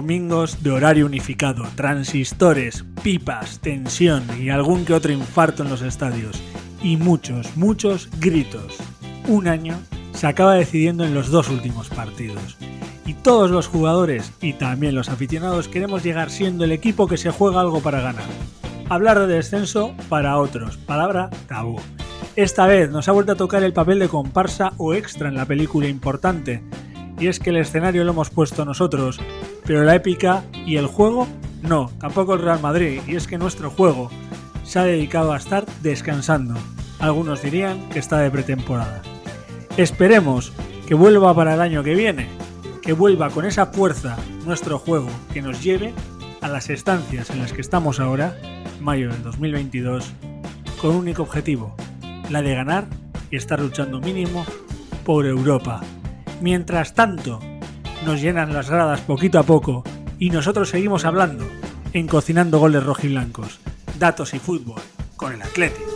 domingos de horario unificado, transistores, pipas, tensión y algún que otro infarto en los estadios. Y muchos, muchos gritos. Un año se acaba decidiendo en los dos últimos partidos. Y todos los jugadores y también los aficionados queremos llegar siendo el equipo que se juega algo para ganar. Hablar de descenso para otros, palabra tabú. Esta vez nos ha vuelto a tocar el papel de comparsa o extra en la película importante, y es que el escenario lo hemos puesto nosotros, pero la épica y el juego no, tampoco el Real Madrid, y es que nuestro juego se ha dedicado a estar descansando. Algunos dirían que está de pretemporada. Esperemos que vuelva para el año que viene, que vuelva con esa fuerza nuestro juego que nos lleve a las estancias en las que estamos ahora, mayo del 2022, con único objetivo, la de ganar y estar luchando mínimo por Europa. Mientras tanto, nos llenan las gradas poquito a poco y nosotros seguimos hablando en Cocinando Goles Rojiblancos, Datos y Fútbol con el Atlético.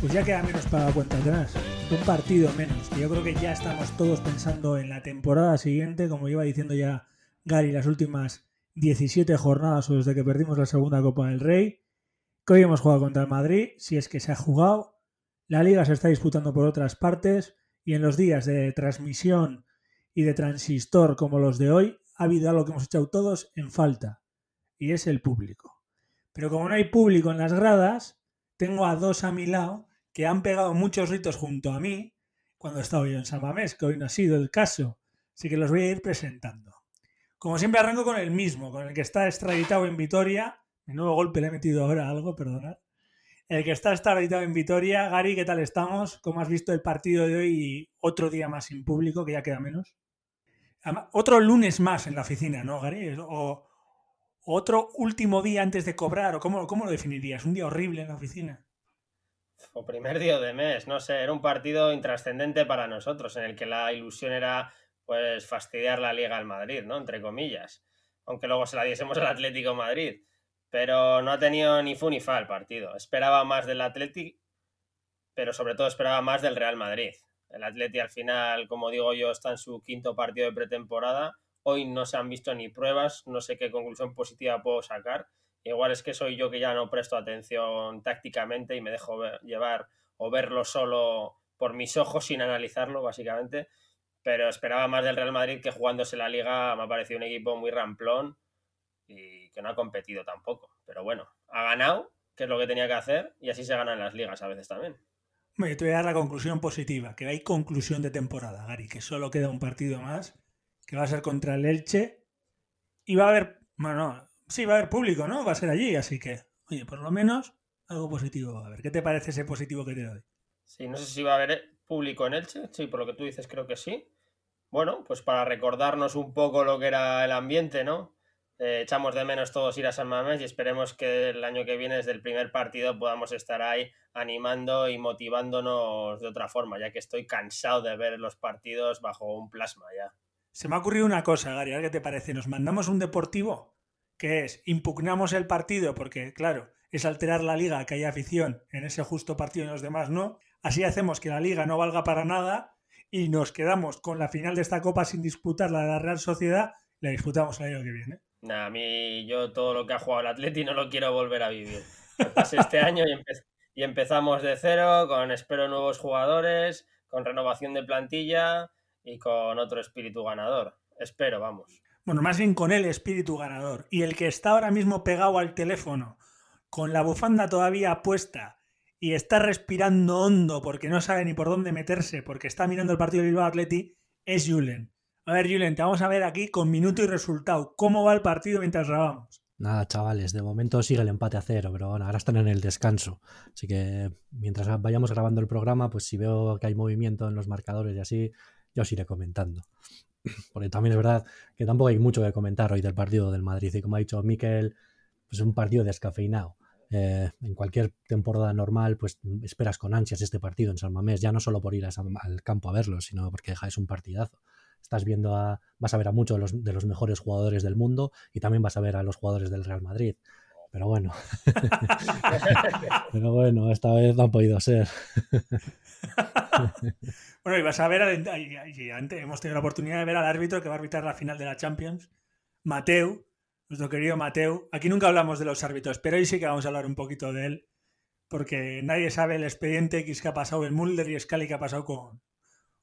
Pues ya queda menos para la cuenta atrás. Un partido menos. Yo creo que ya estamos todos pensando en la temporada siguiente, como iba diciendo ya Gary, las últimas 17 jornadas o desde que perdimos la segunda Copa del Rey, que hoy hemos jugado contra el Madrid, si es que se ha jugado, la liga se está disputando por otras partes y en los días de transmisión y de transistor como los de hoy, ha habido algo que hemos echado todos en falta, y es el público. Pero como no hay público en las gradas, tengo a dos a mi lado que han pegado muchos ritos junto a mí cuando he estado yo en San Mamés, que hoy no ha sido el caso, así que los voy a ir presentando. Como siempre arranco con el mismo, con el que está extraditado en Vitoria. Mi nuevo golpe le he metido ahora algo, perdonad. El que está extraditado en Vitoria. Gary, ¿qué tal estamos? ¿Cómo has visto el partido de hoy otro día más sin público, que ya queda menos? otro lunes más en la oficina, ¿no, Gary? O otro último día antes de cobrar, o cómo, cómo lo definirías? ¿Un día horrible en la oficina? O primer día de mes, no sé, era un partido intrascendente para nosotros, en el que la ilusión era pues fastidiar la liga al Madrid, ¿no? Entre comillas. Aunque luego se la diésemos al Atlético Madrid. Pero no ha tenido ni fu ni fa el partido. Esperaba más del Atlético, pero sobre todo esperaba más del Real Madrid. El Atlético al final, como digo yo, está en su quinto partido de pretemporada. Hoy no se han visto ni pruebas, no sé qué conclusión positiva puedo sacar. Igual es que soy yo que ya no presto atención tácticamente y me dejo llevar o verlo solo por mis ojos sin analizarlo, básicamente pero esperaba más del Real Madrid que jugándose la liga me ha parecido un equipo muy ramplón y que no ha competido tampoco. Pero bueno, ha ganado, que es lo que tenía que hacer, y así se ganan las ligas a veces también. Me te voy a dar la conclusión positiva, que hay conclusión de temporada, Gary, que solo queda un partido más, que va a ser contra el Elche, y va a haber, bueno, sí, va a haber público, ¿no? Va a ser allí, así que, oye, por lo menos algo positivo. A ver, ¿qué te parece ese positivo que te doy? Sí, no sé si va a haber público en Elche, sí, por lo que tú dices creo que sí bueno, pues para recordarnos un poco lo que era el ambiente, ¿no? Eh, echamos de menos todos ir a San Mamés y esperemos que el año que viene, desde el primer partido, podamos estar ahí animando y motivándonos de otra forma, ya que estoy cansado de ver los partidos bajo un plasma ya. Se me ha ocurrido una cosa, Gary, ¿qué te parece? Nos mandamos un deportivo, que es impugnamos el partido, porque claro, es alterar la liga, que haya afición en ese justo partido y los demás no. Así hacemos que la liga no valga para nada y nos quedamos con la final de esta copa sin disputar la de la Real Sociedad, la disputamos el año que viene. A mí yo todo lo que ha jugado el Atleti no lo quiero volver a vivir. este año y, empezamos de cero, con espero nuevos jugadores, con renovación de plantilla y con otro espíritu ganador. Espero, vamos. Bueno, más bien con el espíritu ganador. Y el que está ahora mismo pegado al teléfono, con la bufanda todavía puesta y está respirando hondo porque no sabe ni por dónde meterse, porque está mirando el partido de Bilbao Atleti, es Julen. A ver, Julen, te vamos a ver aquí con minuto y resultado. ¿Cómo va el partido mientras grabamos? Nada, chavales, de momento sigue el empate a cero, pero bueno, ahora están en el descanso. Así que mientras vayamos grabando el programa, pues si veo que hay movimiento en los marcadores y así, yo os iré comentando. Porque también es verdad que tampoco hay mucho que comentar hoy del partido del Madrid. Y como ha dicho Miquel, pues es un partido descafeinado. Eh, en cualquier temporada normal, pues esperas con ansias este partido en San Mamés, ya no solo por ir al campo a verlo, sino porque es un partidazo. Estás viendo a, vas a ver a muchos de los, de los mejores jugadores del mundo y también vas a ver a los jugadores del Real Madrid. pero bueno. pero bueno, esta vez no ha podido ser. bueno, y vas a ver, antes hemos tenido la oportunidad de ver al árbitro que va a arbitrar la final de la Champions, Mateu, nuestro querido Mateu. Aquí nunca hablamos de los árbitros, pero hoy sí que vamos a hablar un poquito de él, porque nadie sabe el expediente X que ha pasado, el Mulder y Scali que ha pasado con,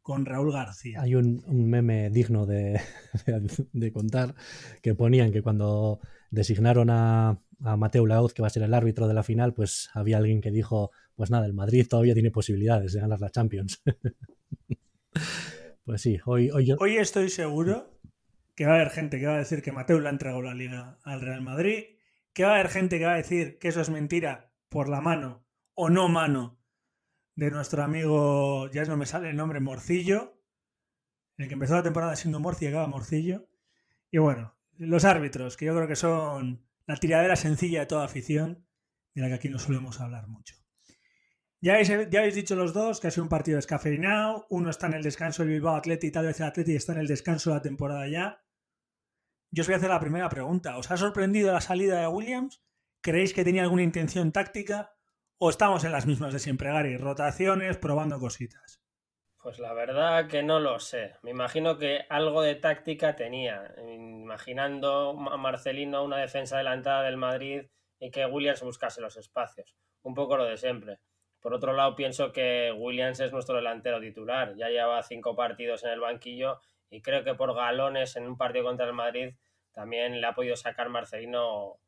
con Raúl García. Hay un, meme digno de, contar que ponían que cuando designaron a, a Mateo Laoz, que va a ser el árbitro de la final, pues había alguien que dijo, pues nada, el Madrid todavía tiene posibilidades de ganar la Champions. pues sí, hoy, hoy, hoy estoy seguro que va a haber gente que va a decir que Mateo le ha entregado la liga al Real Madrid, que va a haber gente que va a decir que eso es mentira por la mano o no mano de nuestro amigo, ya no me sale el nombre, Morcillo, el que empezó la temporada siendo Morci y acaba Morcillo. Y bueno, los árbitros, que yo creo que son la tiradera sencilla de toda afición, de la que aquí no solemos hablar mucho. Ya habéis, ya habéis dicho los dos que ha sido un partido descafeinado, uno está en el descanso del Bilbao Atleti y tal vez el Atleti está en el descanso de la temporada ya. Yo os voy a hacer la primera pregunta. ¿Os ha sorprendido la salida de Williams? ¿Creéis que tenía alguna intención táctica? ¿O estamos en las mismas de siempre, Gary? Rotaciones, probando cositas. Pues la verdad que no lo sé. Me imagino que algo de táctica tenía. Imaginando a Marcelino una defensa adelantada del Madrid y que Williams buscase los espacios. Un poco lo de siempre. Por otro lado, pienso que Williams es nuestro delantero titular. Ya lleva cinco partidos en el banquillo y creo que por galones en un partido contra el Madrid también le ha podido sacar Marcelino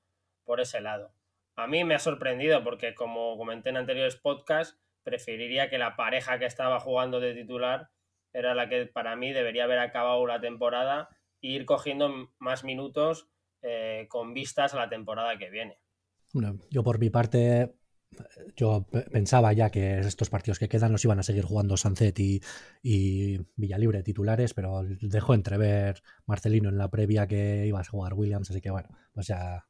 por ese lado. A mí me ha sorprendido porque, como comenté en anteriores podcasts, preferiría que la pareja que estaba jugando de titular era la que para mí debería haber acabado la temporada e ir cogiendo más minutos eh, con vistas a la temporada que viene. yo por mi parte, yo pensaba ya que estos partidos que quedan los iban a seguir jugando Sancet y, y Villalibre titulares, pero dejó entrever Marcelino en la previa que iba a jugar Williams, así que bueno, pues ya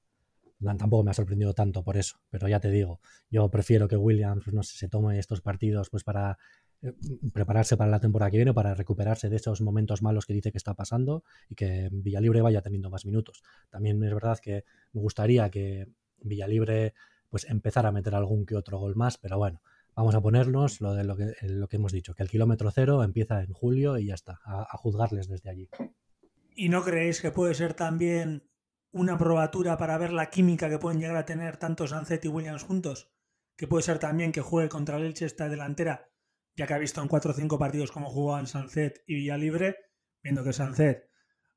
tampoco me ha sorprendido tanto por eso, pero ya te digo, yo prefiero que Williams, pues no se tome estos partidos pues para eh, prepararse para la temporada que viene, para recuperarse de esos momentos malos que dice que está pasando y que Villalibre vaya teniendo más minutos. También es verdad que me gustaría que Villalibre pues empezara a meter algún que otro gol más, pero bueno, vamos a ponernos lo de lo que, lo que hemos dicho, que el kilómetro cero empieza en julio y ya está, a juzgarles desde allí. ¿Y no creéis que puede ser también una probatura para ver la química que pueden llegar a tener tanto Sanzet y Williams juntos, que puede ser también que juegue contra el Elche esta delantera, ya que ha visto en cuatro o cinco partidos cómo jugaban Sanzet y Villalibre, viendo que Sanzet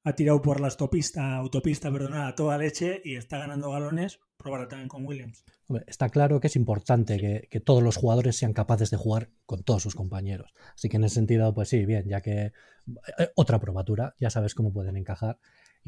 ha tirado por la autopista, autopista perdonada, toda leche y está ganando galones, probará también con Williams. está claro que es importante que, que, todos los jugadores sean capaces de jugar con todos sus compañeros. Así que en ese sentido, pues sí, bien, ya que eh, otra probatura, ya sabes cómo pueden encajar.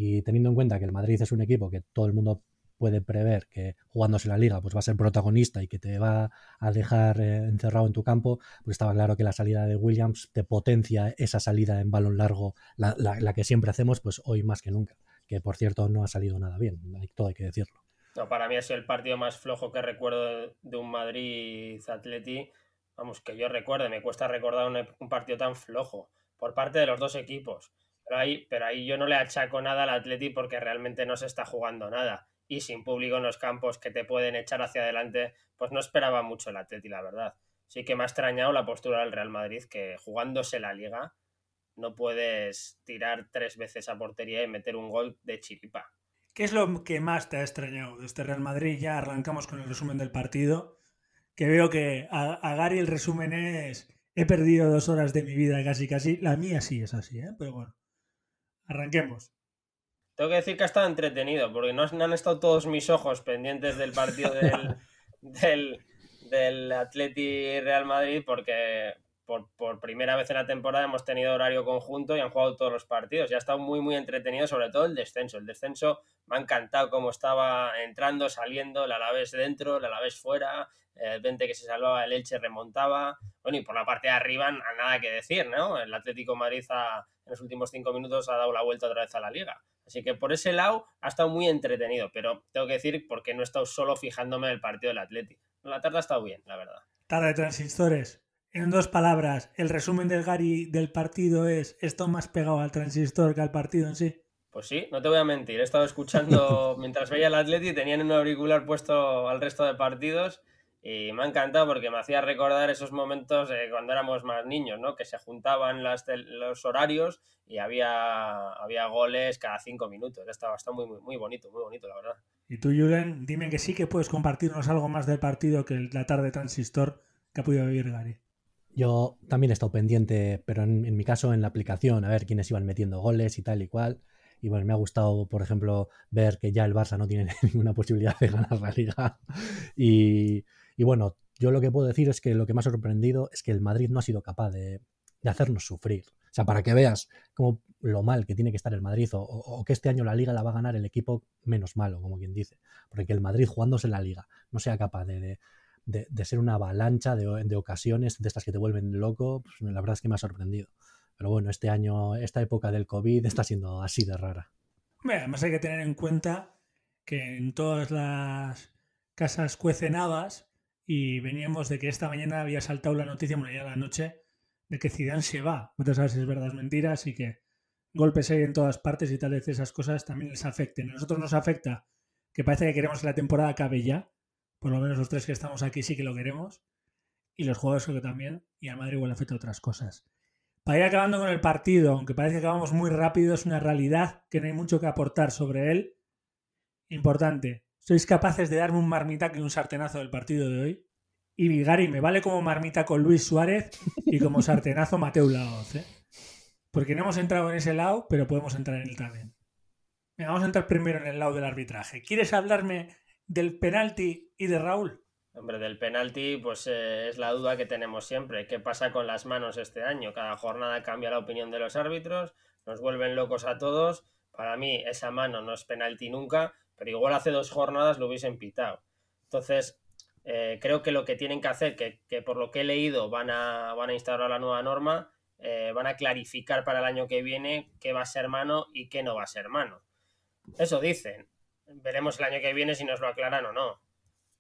Y teniendo en cuenta que el Madrid es un equipo que todo el mundo puede prever que jugándose la liga pues va a ser protagonista y que te va a dejar eh, encerrado en tu campo, pues estaba claro que la salida de Williams te potencia esa salida en balón largo, la, que siempre hacemos, pues hoy más que nunca. Que por cierto no ha salido nada bien, todo hay que decirlo. No, para mí ha sido el partido más flojo que recuerdo de un Madrid-Atleti. Vamos, que yo recuerde, me cuesta recordar un partido tan flojo por parte de los dos equipos. Pero ahí, pero ahí yo no le achaco nada al Atleti porque realmente no se está jugando nada. Y sin público en los campos que te pueden echar hacia adelante, pues no esperaba mucho el Atleti, la verdad. Sí que me ha extrañado la postura del Real Madrid, que jugándose la liga no puedes tirar tres veces a portería y meter un gol de chiripa. ¿Qué es lo que más te ha extrañado de este Real Madrid? Ya arrancamos con el resumen del partido, que veo que a, a Gary el resumen es he perdido dos horas de mi vida casi casi. La mía sí es así, ¿eh? pero bueno. Arranquemos. Tengo que decir que ha estado entretenido, porque no han estado todos mis ojos pendientes del partido del, del, del Atleti Real Madrid, porque por, por, primera vez en la temporada hemos tenido horario conjunto y han jugado todos los partidos. Y ha estado muy, muy entretenido, sobre todo el descenso. El descenso me ha encantado cómo estaba entrando, saliendo, el Alavés dentro, el Alavés fuera, el 20 que se salvaba, el Elche remontaba. Bueno, y por la parte de arriba, nada que decir, ¿no? El Atlético Madrid ha en los últimos cinco minutos ha dado la vuelta otra vez a la liga. Así que por ese lado ha estado muy entretenido, pero tengo que decir porque no he estado solo fijándome en el partido del Atlético. La tarde ha estado bien, la verdad. Tarde de transistores. En dos palabras, el resumen del Gary del partido es esto más pegado al transistor que al partido en sí. Pues sí, no te voy a mentir. He estado escuchando mientras veía el Atleti, tenían un auricular puesto al resto de partidos y me ha encantado porque me hacía recordar esos momentos cuando éramos más niños, ¿no? Que se juntaban las los horarios y había, había goles cada cinco minutos. Estaba, muy, muy, muy bonito, muy bonito, la verdad. Y tú, Julen, dime que sí que puedes compartirnos algo más del partido que la tarde transistor que ha podido vivir Gary. Yo también he estado pendiente, pero en, en mi caso en la aplicación, a ver quiénes iban metiendo goles y tal y cual. Y bueno, me ha gustado, por ejemplo, ver que ya el Barça no tiene ninguna posibilidad de ganar la liga. Y, y bueno, yo lo que puedo decir es que lo que me ha sorprendido es que el Madrid no ha sido capaz de, hacernos sufrir. O sea, para que veas cómo lo mal que tiene que estar el Madrid o, que este año la liga la va a ganar el equipo menos malo, como quien dice. Porque que el Madrid jugándose la liga no sea capaz de, ser una avalancha de, ocasiones de estas que te vuelven loco, pues la verdad es que me ha sorprendido. Pero bueno, este año, esta época del COVID está siendo así de rara. además hay que tener en cuenta que en todas las casas cuecenadas y veníamos de que esta mañana había saltado la noticia, bueno, ya la noche, de que Zidane se va. No sabes si es verdad o es mentira, así que golpes hay en todas partes y tal vez esas cosas también les afecten. A nosotros nos afecta que parece que queremos que la temporada acabe ya, por lo menos los tres que estamos aquí sí que lo queremos, y los jugadores creo que también, y a Madrid igual afecta otras cosas. Para ir acabando con el partido, aunque parece que acabamos muy rápido, es una realidad que no hay mucho que aportar sobre él. Importante, sois capaces de darme un marmitaco y un sartenazo del partido de hoy. Y Vigari me vale como marmita con Luis Suárez y como sartenazo Mateo Laoz. ¿eh? Porque no hemos entrado en ese lado, pero podemos entrar en él también. vamos a entrar primero en el lado del arbitraje. ¿Quieres hablarme del penalti y de Raúl? Hombre, del penalti, pues eh, es la duda que tenemos siempre. ¿Qué pasa con las manos este año? Cada jornada cambia la opinión de los árbitros, nos vuelven locos a todos. Para mí, esa mano no es penalti nunca pero igual hace dos jornadas lo hubiesen pitado. Entonces, eh, creo que lo que tienen que hacer, que, por lo que he leído van a, van a instaurar la nueva norma, eh, van a clarificar para el año que viene qué va a ser mano y qué no va a ser mano. Eso dicen. Veremos el año que viene si nos lo aclaran o no.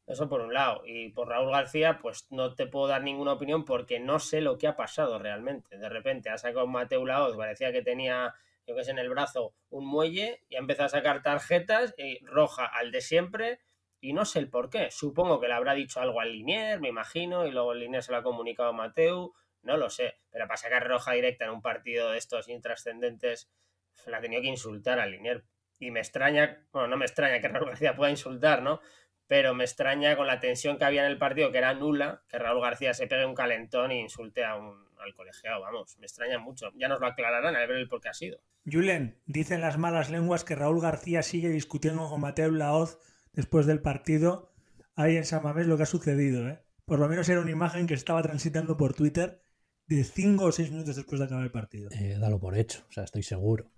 Eso por un lado. Y por Raúl García, pues no te puedo dar ninguna opinión porque no sé lo que ha pasado realmente. De repente ha sacado Mateo Laoz, parecía que tenía yo que sé, en el brazo un muelle y ha empezado a sacar tarjetas y roja al de siempre y no sé el por qué. Supongo que le habrá dicho algo al Linier, me imagino, y luego el Linier se lo ha comunicado a Mateu, no lo sé, pero para sacar roja directa en un partido de estos intrascendentes la ha tenido que insultar al Linier. Y me extraña, bueno, no me extraña que Raúl García pueda insultar, ¿no? Pero me extraña con la tensión que había en el partido, que era nula, que Raúl García se pegue un calentón e insulte a un, al colegiado, vamos, me extraña mucho. Ya nos lo aclararán a ver el por qué ha sido. Julen, dicen las malas lenguas que Raúl García sigue discutiendo con Mateo Laoz después del partido. Ahí en San Mamés lo que ha sucedido, ¿eh? Por lo menos era una imagen que estaba transitando por Twitter de cinco o seis minutos después de acabar el partido. Eh, dalo por hecho, o sea, estoy seguro.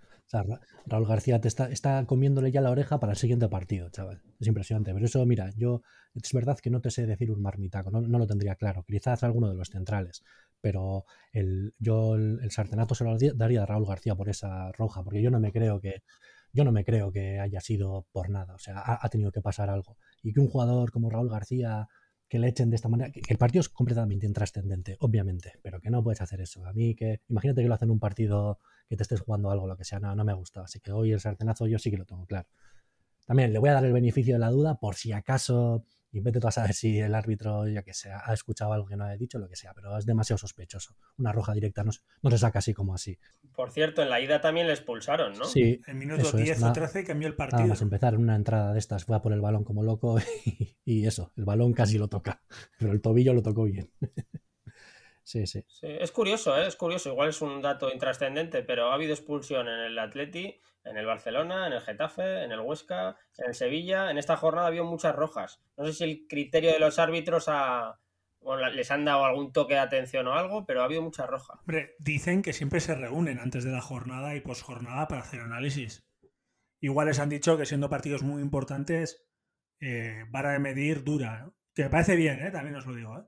Raúl García te está, está comiéndole ya la oreja para el siguiente partido, chaval. Es impresionante. Pero eso, mira, yo es verdad que no te sé decir un marmitaco, no, no lo tendría claro. Quizás alguno de los centrales pero el, yo el, sartenato se lo daría a Raúl García por esa roja, porque yo no me creo que yo no me creo que haya sido por nada, o sea, ha, tenido que pasar algo. Y que un jugador como Raúl García que le echen de esta manera, que, el partido es completamente intrascendente, obviamente, pero que no puedes hacer eso. A mí que, imagínate que lo hacen en un partido que te estés jugando algo, lo que sea, no, no me gusta. Así que hoy el sartenazo yo sí que lo tengo claro. También le voy a dar el beneficio de la duda por si acaso y vete tú a saber si el árbitro, ya que sea, ha escuchado algo que no ha dicho, lo que sea, pero es demasiado sospechoso. Una roja directa no, no se saca así como así. Por cierto, en la ida también le expulsaron, ¿no? Sí. En minuto 10 o 13 cambió el partido. Vamos a empezar en una entrada de estas, fue a por el balón como loco y, eso, el balón casi lo toca, pero el tobillo lo tocó bien. Sí, sí, sí. Es curioso, ¿eh? es curioso. Igual es un dato intrascendente, pero ha habido expulsión en el Atleti en el Barcelona, en el Getafe, en el Huesca, en el Sevilla. En esta jornada había muchas rojas. No sé si el criterio de los árbitros les han dado algún toque de atención o algo, pero ha habido muchas rojas. Hombre, dicen que siempre se reúnen antes de la jornada y posjornada para hacer análisis. Igual les han dicho que siendo partidos muy importantes, eh, vara de medir dura, Que me parece bien, ¿eh? también os lo digo. ¿eh?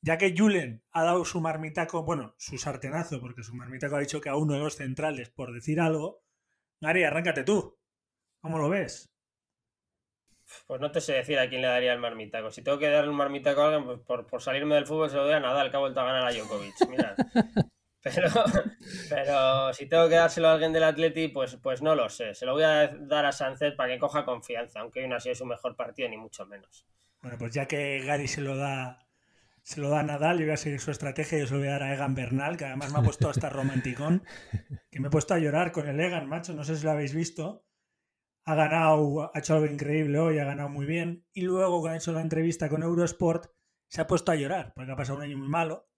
Ya que Julen ha dado su marmitaco, bueno, su sartenazo, porque su marmitaco ha dicho que a uno de los centrales por decir algo, Gary, arráncate tú. ¿Cómo lo ves? Pues no te sé decir a quién le daría el marmitaco. Si tengo que darle un marmitaco a alguien, pues por, salirme del fútbol se lo doy a nada. Al cabo vuelto a ganar a Djokovic. Mira. Pero, pero si tengo que dárselo a alguien del Atleti, pues, pues no lo sé. Se lo voy a dar a Sánchez para que coja confianza, aunque hoy no ha sido su mejor partido, ni mucho menos. Bueno, pues ya que Gary se lo da se lo da a Nadal, yo voy a seguir su estrategia yo se lo voy a dar a Egan Bernal, que además me ha puesto hasta romanticón, que me he puesto a llorar con el Egan, macho, no sé si lo habéis visto. Ha ganado, ha hecho algo increíble hoy, ha ganado muy bien. Y luego, cuando ha hecho la entrevista con Eurosport, se ha puesto a llorar, porque ha pasado un año muy malo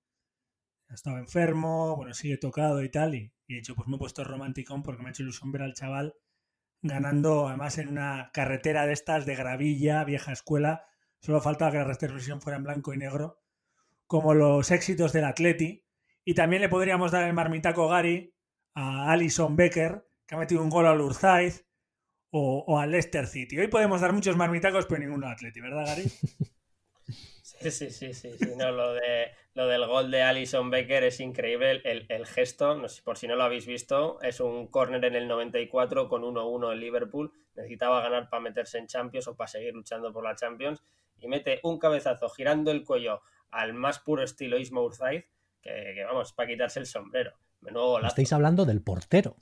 ha estado enfermo, bueno, sigue tocado y tal, y, de hecho pues me he puesto romanticón porque me ha hecho ilusión ver al chaval ganando además en una carretera de estas de gravilla, vieja escuela, solo faltaba que la retransmisión fuera en blanco y negro, como los éxitos del Atleti, y también le podríamos dar el marmitaco Gary a Alison Becker, que ha metido un gol al Urzaiz, o, o al Leicester City. Hoy podemos dar muchos marmitacos, pero ninguno al Atleti, ¿verdad, Gary? Sí, sí, sí, sí, sí. No, lo, de, lo del gol de Alison Becker es increíble. El, el gesto, no sé, por si no lo habéis visto, es un córner en el 94 con 1-1 en Liverpool. Necesitaba ganar para meterse en Champions o para seguir luchando por la Champions. Y mete un cabezazo girando el cuello al más puro estilo Ismo Urzaiz, que, que vamos, para quitarse el sombrero. Menudo. Estáis hablando del portero.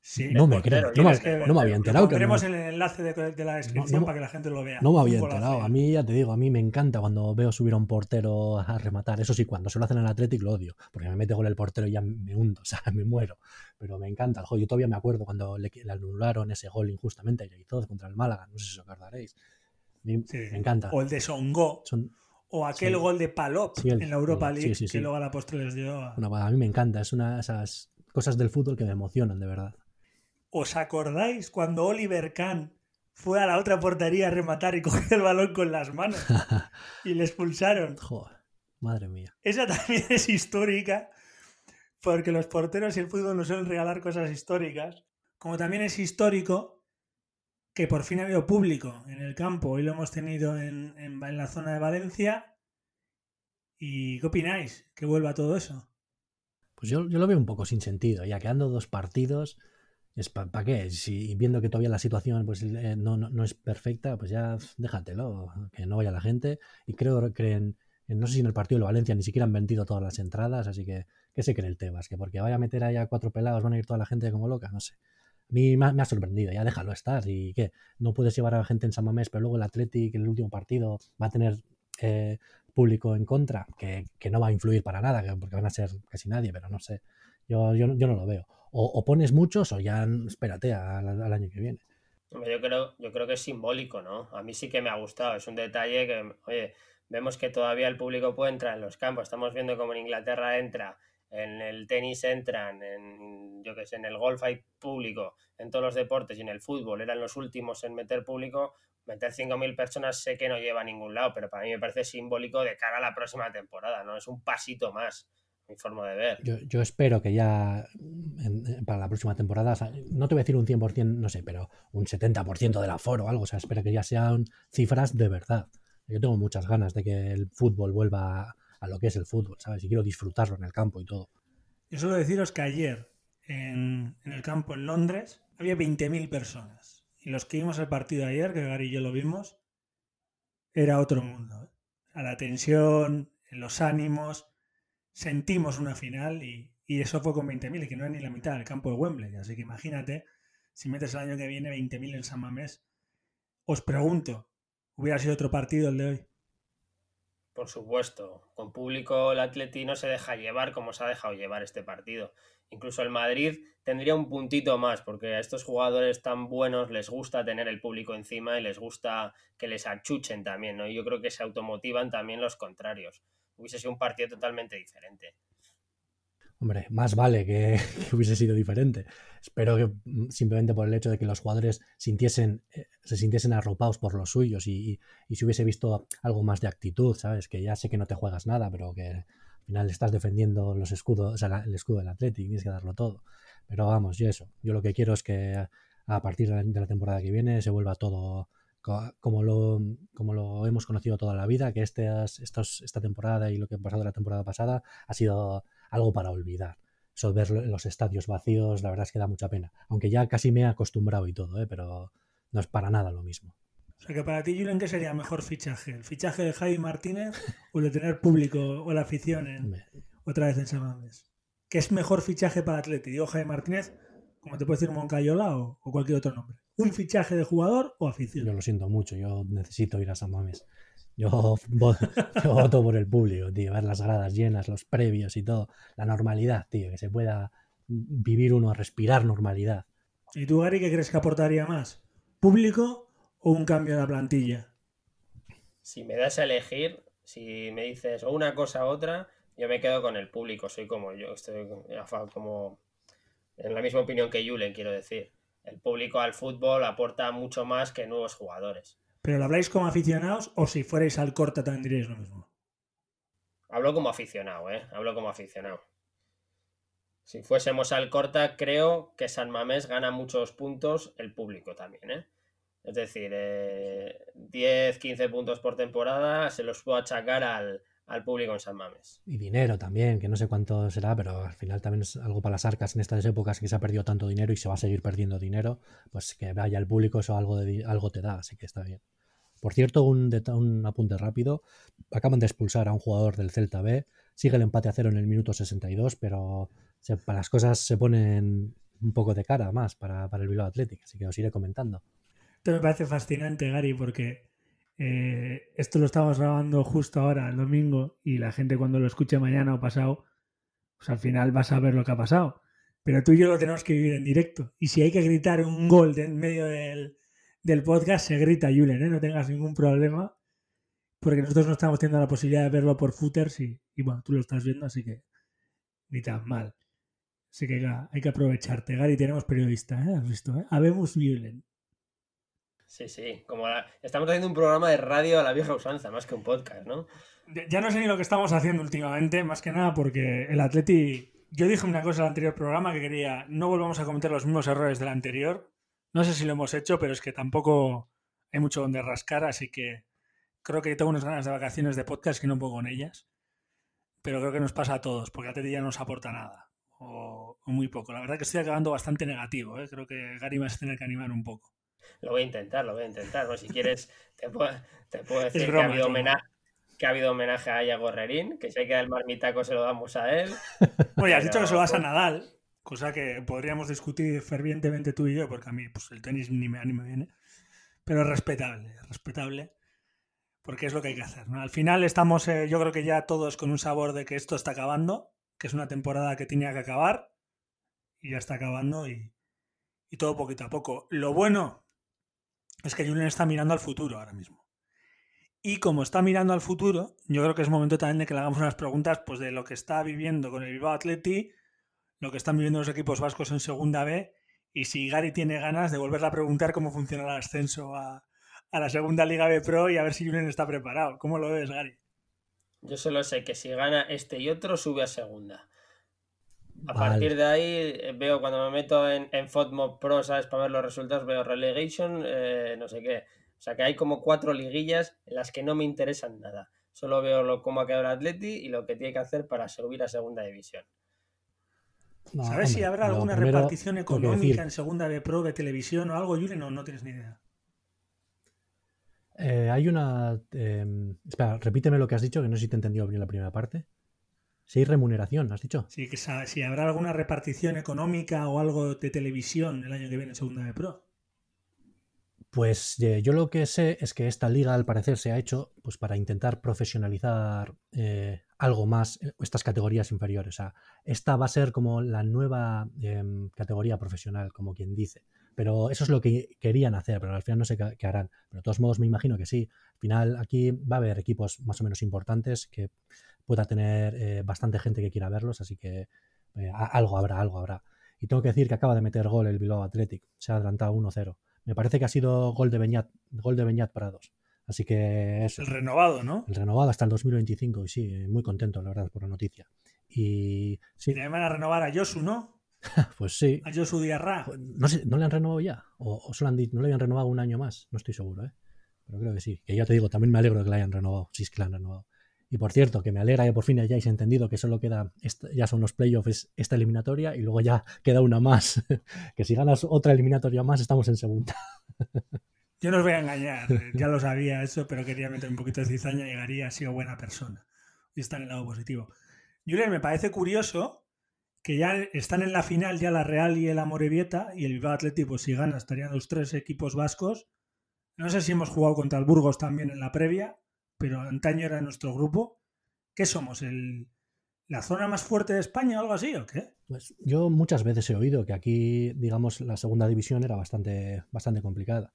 Sí, no me creo, no, me, que- no me había enterado. que Pondremos no, el enlace de, de la descripción No, no, para que la gente lo vea. no me había enterado. A mí ya te digo, a mí me encanta cuando veo subir a un portero a rematar. Eso sí, cuando se lo hacen en el Athletic lo odio, porque me mete gol el portero y ya me hundo, o sea, me muero. Pero me encanta. Yo todavía me acuerdo cuando le, le anularon ese gol injustamente a Yaizoz contra el Málaga, no sé si os acordaréis. Sí. Me encanta. O el de Songo, Son, o aquel Sí. gol de Palop Sí, el- en la Europa League, sí, que luego a la postre les dio a... a mí me encanta, es una de esas cosas del fútbol que me emocionan, de verdad. ¿Os acordáis cuando Oliver Kahn fue a la otra portería a rematar y cogió el balón con las manos y le expulsaron? Joder, madre mía. Esa también es histórica, porque los porteros y el fútbol nos suelen regalar cosas históricas. Como también es histórico que por fin ha habido público en el campo. Hoy lo hemos tenido en, en- la zona de Valencia. ¿Y qué opináis? Que vuelva todo eso. Pues yo, yo lo veo un poco sin sentido, ya quedando dos partidos, ¿para qué? Si viendo que todavía la situación pues, eh, no, no, no es perfecta, pues ya déjatelo, que no vaya la gente. Y creo que en, no sé si en el partido de Valencia ni siquiera han vendido todas las entradas, así que, ¿qué se cree el Tebas? Que porque vaya a meter ahí a cuatro pelados van a ir toda la gente como loca, no sé. A mí me ha, sorprendido, ya déjalo estar. ¿Y qué? No puedes llevar a la gente en San Mamés, pero luego el Athletic, en el último partido, va a tener eh, público en contra, que, que no va a influir para nada, que- porque van a ser casi nadie, pero no sé. Yo, yo, yo no lo veo. O, pones muchos o ya espérate al, año que viene. Yo creo, yo creo que es simbólico, ¿no? A mí sí que me ha gustado. Es un detalle que, oye, vemos que todavía el público puede entrar en los campos. Estamos viendo como en Inglaterra entra, en el tenis entran, en, yo que sé, en el golf hay público, en todos los deportes y en el fútbol eran los últimos en meter público. Meter 5.000 personas sé que no lleva a ningún lado, pero para mí me parece simbólico de cara a la próxima temporada, ¿no? Es un pasito más, mi forma de ver. Yo, yo espero que ya en- para la próxima temporada, o sea, no te voy a decir un 100%, no sé, pero un 70% del aforo o algo. O sea, espero que ya sean cifras de verdad. Yo tengo muchas ganas de que el fútbol vuelva a, lo que es el fútbol, ¿sabes? Y quiero disfrutarlo en el campo y todo. Yo solo deciros que ayer en, el campo en Londres había 20.000 personas. Y los que vimos el partido ayer, que Gary y yo lo vimos, era otro mundo. A la tensión, los ánimos, sentimos una final y, y eso fue con 20.000 y que no es ni la mitad del campo de Wembley. Así que imagínate, si metes el año que viene 20.000 en San Mamés, os pregunto, ¿hubiera sido otro partido el de hoy? Por supuesto, con público el Atleti no se deja llevar como se ha dejado llevar este partido. Incluso el Madrid tendría un puntito más, porque a estos jugadores tan buenos les gusta tener el público encima y les gusta que les achuchen también, ¿no? Y yo creo que se automotivan también los contrarios. Hubiese sido un partido totalmente diferente. Hombre, más vale que, hubiese sido diferente. Espero que mm, simplemente por el hecho de que los jugadores sintiesen, eh, se sintiesen arropados por los suyos y, y, y se hubiese visto algo más de actitud, ¿sabes? Que ya sé que no te juegas nada, pero que al final estás defendiendo los escudos, o sea, el escudo del Athletic, tienes que darlo todo. Pero vamos, yo eso. Yo lo que quiero es que a- partir de la, temporada que viene se vuelva todo co- como lo, como lo hemos conocido toda la vida, que este, estos, esta temporada y lo que ha pasado la temporada pasada ha sido algo para olvidar. Eso ver los estadios vacíos, la verdad es que da mucha pena. Aunque ya casi me he acostumbrado y todo, ¿eh? pero no es para nada lo mismo. O sea que para ti, Julen, ¿qué sería mejor fichaje? ¿El fichaje de Javi Martínez o el de tener público o la afición en, otra vez en San Mamés? ¿qué es mejor fichaje para Atleti? Digo Jaime Martínez, como te puede decir Moncayola o, o cualquier otro nombre. ¿Un fichaje de jugador o afición? Yo lo siento mucho, yo necesito ir a San Mames. Yo, vo- yo voto por el público, tío, ver las gradas llenas, los previos y todo, la normalidad, tío, que se pueda vivir uno, respirar normalidad. ¿Y tú, Gary, qué crees que aportaría más? ¿Público o un cambio en la plantilla? Si me das a elegir, si me dices o una cosa u otra, yo me quedo con el público. Soy como yo, estoy como en la misma opinión que Julen, quiero decir. El público al fútbol aporta mucho más que nuevos jugadores. ¿Pero lo habláis como aficionados o si fuerais al corta también diríais lo mismo? Hablo como aficionado, ¿eh? Hablo como aficionado. Si fuésemos al corta, creo que San Mamés gana muchos puntos el público también, ¿eh? Es decir, eh, 10, 15 puntos por temporada se los puedo achacar al, al público en San Mamés. Y dinero también, que no sé cuánto será, pero al final también es algo para las arcas en estas épocas que se ha perdido tanto dinero y se va a seguir perdiendo dinero, pues que vaya el público, eso algo, de, di- algo te da, así que está bien. Por cierto, un, apunte rápido, acaban de expulsar a un jugador del Celta B, sigue el empate a cero en el minuto 62, pero para las cosas se ponen un poco de cara más para, el Bilbao Athletic, así que os iré comentando. Esto me parece fascinante, Gary, porque eh, esto lo estamos grabando justo ahora, el domingo, y la gente cuando lo escuche mañana o pasado, pues al final vas a ver lo que ha pasado. Pero tú y yo lo tenemos que vivir en directo. Y si hay que gritar un gol en medio del, del podcast, se grita Julen, ¿eh? No tengas ningún problema. Porque nosotros no estamos teniendo la posibilidad de verlo por footers y, y bueno, tú lo estás viendo, así que ni tan mal. Así que hay que aprovecharte. Gary, tenemos periodista, ¿eh? Has visto, ¿eh? Habemos Julen. Sí, sí. Como la- Estamos haciendo un programa de radio a la vieja usanza, más que un podcast, ¿no? Ya no sé ni lo que estamos haciendo últimamente, más que nada porque el Atleti. Yo dije una cosa en el anterior programa que quería no volvamos a cometer los mismos errores del anterior. No sé si lo hemos hecho, pero es que tampoco hay mucho donde rascar, así que creo que tengo unas ganas de vacaciones de podcast que no puedo con ellas. Pero creo que nos pasa a todos, porque Atleti ya no nos aporta nada. O, o muy poco. La verdad que estoy acabando bastante negativo. ¿eh? Creo que Gary va a tener que animar un poco. Lo voy a intentar, lo voy a intentar. ¿no? Si quieres, te puedo, te puedo decir broma, que, ha habido homenaje, que ha habido homenaje a Iago Herrerín, que si hay que dar el marmitaco se lo damos a él. Bueno, ya has dicho que se lo vas a Pero- Nadal, cosa que podríamos discutir fervientemente tú y yo, porque a mí pues, el tenis ni me, ni me viene. Pero es respetable, es respetable, porque es lo que hay que hacer. Al final estamos, eh, yo creo que ya todos con un sabor de que esto está acabando, que es una temporada que tenía que acabar, y ya está acabando, y, y todo poquito a poco. Lo bueno es que Julian está mirando al futuro ahora mismo. Y como está mirando al futuro, yo creo que es momento también de que le hagamos unas preguntas pues, de lo que está viviendo con el Bilbao Atleti, lo que están viviendo los equipos vascos en Segunda B, y si Gary tiene ganas de volverle a preguntar cómo funciona el ascenso a, a la Segunda Liga B Pro y a ver si Julen está preparado. ¿Cómo lo ves, Gary? Yo solo sé que si gana este y otro, sube a segunda. A Vale. partir de ahí eh, veo cuando me meto en, en FODMOB Pro, ¿sabes? Para ver los resultados, veo relegation, eh, no sé qué. O sea que hay como cuatro liguillas en las que no me interesan nada. Solo veo lo, cómo ha quedado el Atleti y lo que tiene que hacer para subir a segunda división. No, ¿Sabes si habrá alguna primero, repartición económica en Segunda B Pro de televisión o algo, Julen? No, no tienes ni idea. eh, hay una... eh, espera, repíteme lo que has dicho, que no sé si te he entendido bien la primera parte. Si hay remuneración, has dicho. Sí, que si habrá alguna repartición económica o algo de televisión el año que viene en Segunda B Pro. Pues eh, yo lo que sé es que esta liga al parecer se ha hecho pues para intentar profesionalizar eh, algo más eh, estas categorías inferiores. O sea, esta va a ser como la nueva em, categoría profesional, como quien dice. Pero eso es lo que querían hacer, pero al final no sé qué, harán. Pero de todos modos me imagino que sí. Al final aquí va a haber equipos más o menos importantes que pueda tener bastante gente que quiera verlos, así que algo habrá, algo habrá. Y tengo que decir que acaba de meter gol el Bilbao Athletic. Se ha adelantado 1-0. Me parece que ha sido gol de Beñat, gol de Beñat para dos. Así que eso, El renovado, ¿no? el renovado hasta el 2025 y sí, muy contento, la verdad, por la noticia. Y sí, van a renovar a Josu, ¿no? pues sí. A Josu Diarra. No sé, ¿no le han renovado ya? ¿O, o solo han dicho, no le habían renovado un año más? No estoy seguro, ¿eh? Pero creo que sí. Que ya te digo, también me alegro de que la hayan renovado, si es que la han renovado. Y por cierto, que me alegra que por fin hayáis entendido que solo queda, ya son los playoffs esta eliminatoria y luego ya queda una más. que si ganas otra eliminatoria más, estamos en segunda. Yo no os voy a engañar, eh, ya lo sabía eso, pero quería meter un poquito de cizaña y Gary ha sido buena persona. Y está en el lado positivo. Julen, me parece curioso que ya están en la final ya la Real y el Amorebieta y el Bilbao Atlético, pues si gana estarían los tres equipos vascos. No sé si hemos jugado contra el Burgos también en la previa, pero antaño era nuestro grupo. ¿Qué somos? ¿El, ¿La zona más fuerte de España o algo así o qué? Pues yo muchas veces he oído que aquí, digamos, la segunda división era bastante, bastante complicada.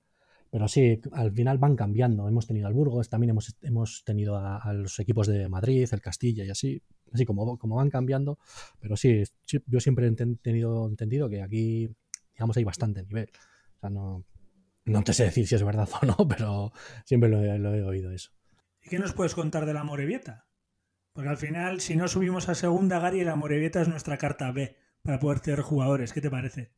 Pero sí, al final van cambiando. Hemos tenido al Burgos, también hemos, hemos tenido a, a, los equipos de Madrid, el Castilla y así así como, como van cambiando, pero sí, yo siempre he tenido entendido que aquí, digamos, hay bastante nivel. O sea, no, no te sé decir si es verdad o no, pero siempre lo lo he oído eso. ¿Y qué nos puedes contar de la Morevieta? Porque al final, si no subimos a segunda, Gary, la Morevieta es nuestra carta B para poder tener jugadores. ¿Qué te parece?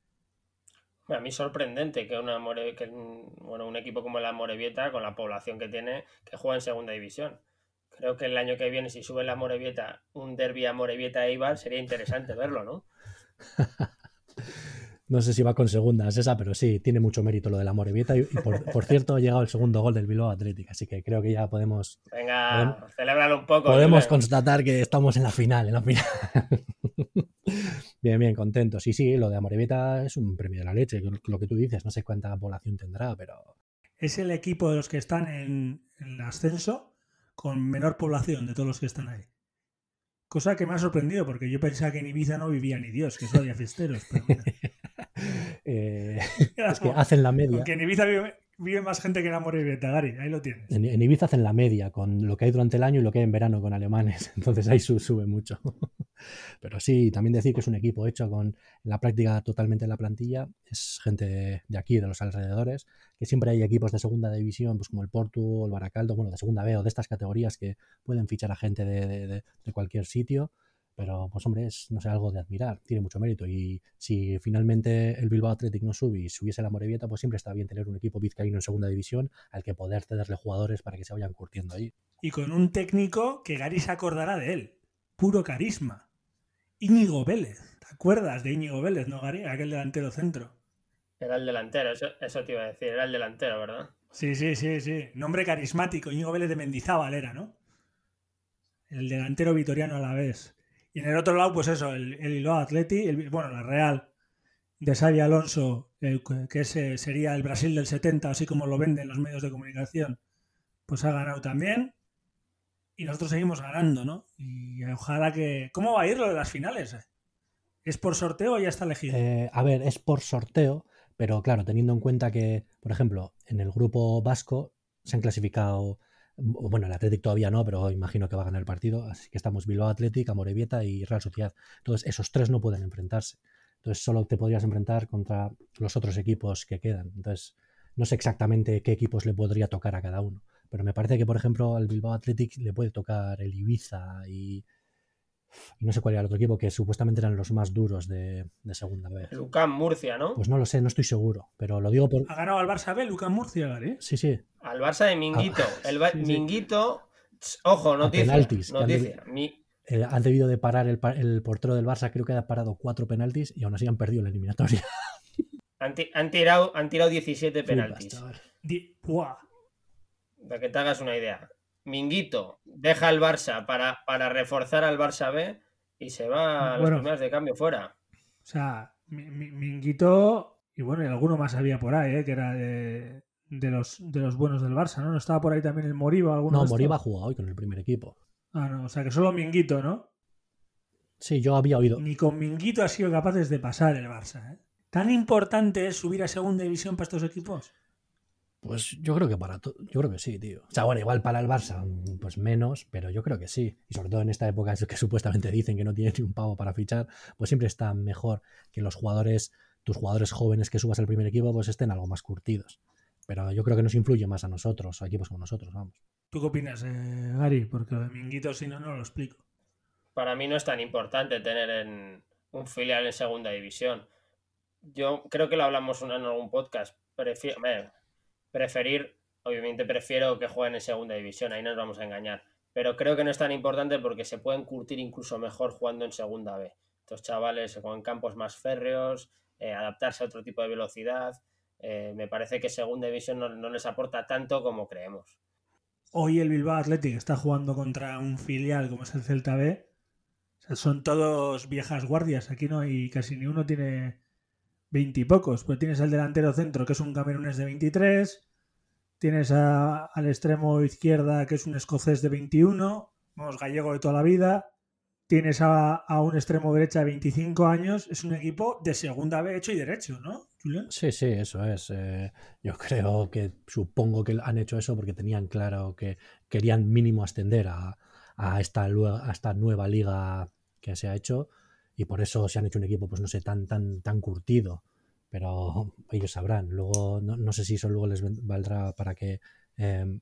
A mí sorprendente que, una More, que bueno, un equipo como la Morevieta, con la población que tiene, que juega en segunda división. Creo que el año que viene, si sube la Morevieta, un derby a Morevieta e Ibar, sería interesante verlo, ¿no? no sé si va con segundas esa, pero sí, tiene mucho mérito lo de la Morevieta. Y, por, por, cierto, ha llegado el segundo gol del Bilbao Atlético, así que creo que ya podemos. Venga, podemos, celébralo un poco. Podemos constatar que estamos en la final, en la final. bien, bien, contentos. Y sí, lo de Amorebieta es un premio de la leche, lo que tú dices, no sé cuánta población tendrá, pero. Es el equipo de los que están en, ascenso con menor población de todos los que están ahí. Cosa que me ha sorprendido, porque yo pensaba que en Ibiza no vivía ni Dios, que solo había fiesteros. Pero eh, es que hacen la media. Porque en Ibiza vive, vive más gente que en Amor y Betagari, ahí lo tienes. En, en, Ibiza hacen la media con lo que hay durante el año y lo que hay en verano con alemanes, entonces ahí sube mucho. Pero sí, también decir que es un equipo hecho con la práctica totalmente en la plantilla, es gente de aquí, de los alrededores, que siempre hay equipos de segunda división, pues como el Porto, el Baracaldo, bueno, de segunda B o de estas categorías que pueden fichar a gente de, de, de cualquier sitio. Pero, pues hombre, es, no sé, algo de admirar, tiene mucho mérito. Y si finalmente el Bilbao Athletic no sube y subiese la Morevieta, pues siempre está bien tener un equipo vizcaíno en segunda división al que poder cederle jugadores para que se vayan curtiendo ahí. Y con un técnico que Gary se acordará de él. Puro carisma. Íñigo Vélez. ¿Te acuerdas de Íñigo Vélez, no, Gary? Aquel delantero centro. Era el delantero, eso, eso te iba a decir, era el delantero, ¿verdad? Sí, sí, sí, sí. Nombre carismático. Íñigo Vélez de Mendizábal era, ¿no? El delantero vitoriano a la vez. Y en el otro lado, pues eso, el, el Bilbao Atleti, el, bueno, la Real de Xavi Alonso, el, que ese sería el Brasil del 70, así como lo venden los medios de comunicación, pues ha ganado también. Y nosotros seguimos ganando, ¿no? Y ojalá que... ¿Cómo va a ir lo de las finales? ¿Es por sorteo o ya está elegido? Eh, a ver, es por sorteo, pero claro, teniendo en cuenta que, por ejemplo, en el grupo vasco se han clasificado bueno, el Athletic todavía no, pero imagino que va a ganar el partido. Así que estamos Bilbao Athletic, Amorebieta y Real Sociedad. Entonces, esos tres no pueden enfrentarse. Entonces, solo te podrías enfrentar contra los otros equipos que quedan. Entonces, no sé exactamente qué equipos le podría tocar a cada uno. Pero me parece que, por ejemplo, al Bilbao Athletic le puede tocar el Ibiza y, y no sé cuál era el otro equipo que supuestamente eran los más duros de, de segunda vez. Lucán Murcia, ¿no? Pues no lo sé, no estoy seguro, pero lo digo por. Ha ganado al Barça B, Lucán Murcia, Gary. Sí, sí. Al Barça de Minguito. Ah, el sí, Minguito, ojo, noticia. penaltis, noticia. Han, Mi... eh, han, debido de parar el, el, portero del Barça, creo que ha parado cuatro penaltis y aún así han perdido la eliminatoria. Han, han, tirado, han tirado 17 penaltis. Wow. Para que te hagas una idea. Minguito deja al Barça para, para reforzar al Barça B y se va a bueno, las primeras de cambio fuera. O sea, Minguito y bueno, y alguno más había por ahí, ¿eh? que era de, de, los, de los buenos del Barça, ¿no? ¿No estaba por ahí también el Moriba? ¿alguno no, Moriba ha jugado hoy con el primer equipo. Ah, no, o sea que solo Minguito, ¿no? Sí, yo había oído. Ni con Minguito ha sido capaces de pasar el Barça, ¿eh? ¿Tan importante es subir a segunda división para estos equipos? Pues yo creo que para todo, yo creo que sí, tío. O sea, bueno, igual para el Barça, pues menos, pero yo creo que sí. Y sobre todo en esta época que supuestamente dicen que no tiene ni un pavo para fichar, pues siempre está mejor que los jugadores, tus jugadores jóvenes que subas al primer equipo, pues estén algo más curtidos. Pero yo creo que nos influye más a nosotros, a equipos como nosotros, vamos. ¿Tú qué opinas, eh, Gary? Porque lo de Minguito, si no, no lo explico. Para mí no es tan importante tener en un filial en segunda división. Yo creo que lo hablamos en algún podcast. Prefiero, preferir, obviamente prefiero que jueguen en segunda división, ahí nos vamos a engañar. Pero creo que no es tan importante porque se pueden curtir incluso mejor jugando en segunda B. Estos chavales con campos más férreos, eh, adaptarse a otro tipo de velocidad. Eh, me parece que segunda división no, no, les aporta tanto como creemos. Hoy el Bilbao Athletic está jugando contra un filial como es el Celta B. Son todos viejas guardias. Aquí no hay casi ni uno tiene veintipocos. Pues tienes al delantero centro, que es un camerunés de 23. Tienes al extremo izquierda, que es un escocés de 21. Vamos, gallego de toda la vida. Tienes a, un extremo derecha de 25 años. Es un equipo de segunda B hecho y derecho, ¿no, Julián? Sí, sí, eso es. Eh, yo creo que supongo que han hecho eso porque tenían claro que querían mínimo ascender a, a a esta nueva liga que se ha hecho y por eso se han hecho un equipo, pues no sé, tan, tan, tan curtido. Pero ellos sabrán. Luego, no, sé si eso luego les valdrá para que em,